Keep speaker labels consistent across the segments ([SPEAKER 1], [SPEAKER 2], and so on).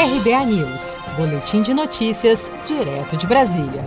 [SPEAKER 1] RBA News, Boletim de Notícias, direto de Brasília.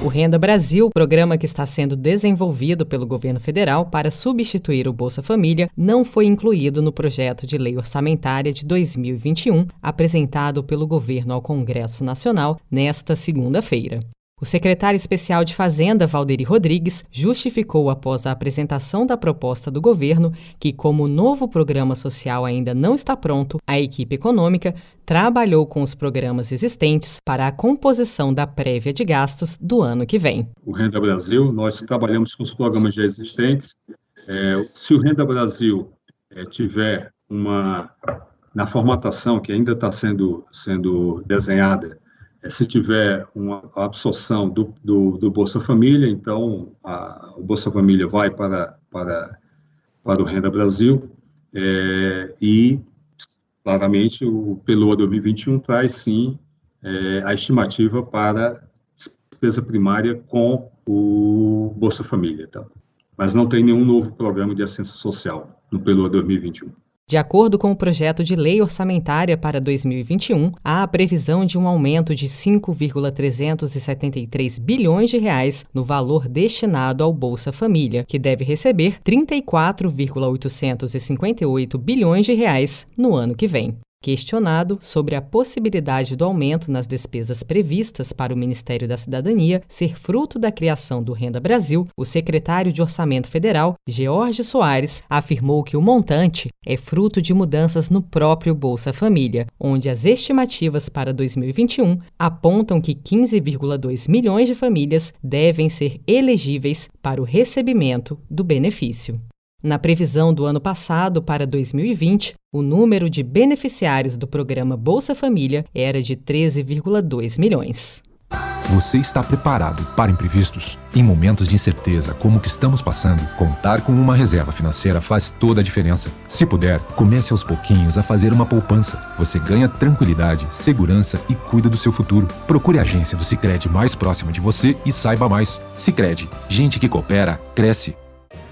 [SPEAKER 1] O Renda Brasil, programa que está sendo desenvolvido pelo governo federal para substituir o Bolsa Família, não foi incluído no projeto de lei orçamentária de 2021, apresentado pelo governo ao Congresso Nacional nesta segunda-feira. O secretário especial de Fazenda, Valderi Rodrigues, justificou após a apresentação da proposta do governo que, como o novo programa social ainda não está pronto, a equipe econômica trabalhou com os programas existentes para a composição da prévia de gastos do ano que vem.
[SPEAKER 2] O Renda Brasil, nós trabalhamos com os programas já existentes. É, se o Renda Brasil é, tiver uma na formatação que ainda está sendo, sendo desenhada se tiver uma absorção do, do, do Bolsa Família, então a, o Bolsa Família vai para, para, para o Renda Brasil é, e, claramente, o PELOA 2021 traz, sim, é, a estimativa para despesa primária com o Bolsa Família. Tá? Mas não tem nenhum novo programa de assistência social no PELOA 2021.
[SPEAKER 1] De acordo com o projeto de lei orçamentária para 2021, há a previsão de um aumento de 5,373 bilhões de reais no valor destinado ao Bolsa Família, que deve receber 34,858 bilhões de reais no ano que vem. Questionado sobre a possibilidade do aumento nas despesas previstas para o Ministério da Cidadania ser fruto da criação do Renda Brasil, o secretário de Orçamento Federal, George Soares, afirmou que o montante é fruto de mudanças no próprio Bolsa Família, onde as estimativas para 2021 apontam que 15,2 milhões de famílias devem ser elegíveis para o recebimento do benefício. Na previsão do ano passado para 2020, o número de beneficiários do programa Bolsa Família era de 13,2 milhões.
[SPEAKER 3] Você está preparado para imprevistos? Em momentos de incerteza como o que estamos passando, contar com uma reserva financeira faz toda a diferença. Se puder, comece aos pouquinhos a fazer uma poupança. Você ganha tranquilidade, segurança e cuida do seu futuro. Procure a agência do Sicredi mais próxima de você e saiba mais. Sicredi, gente que coopera cresce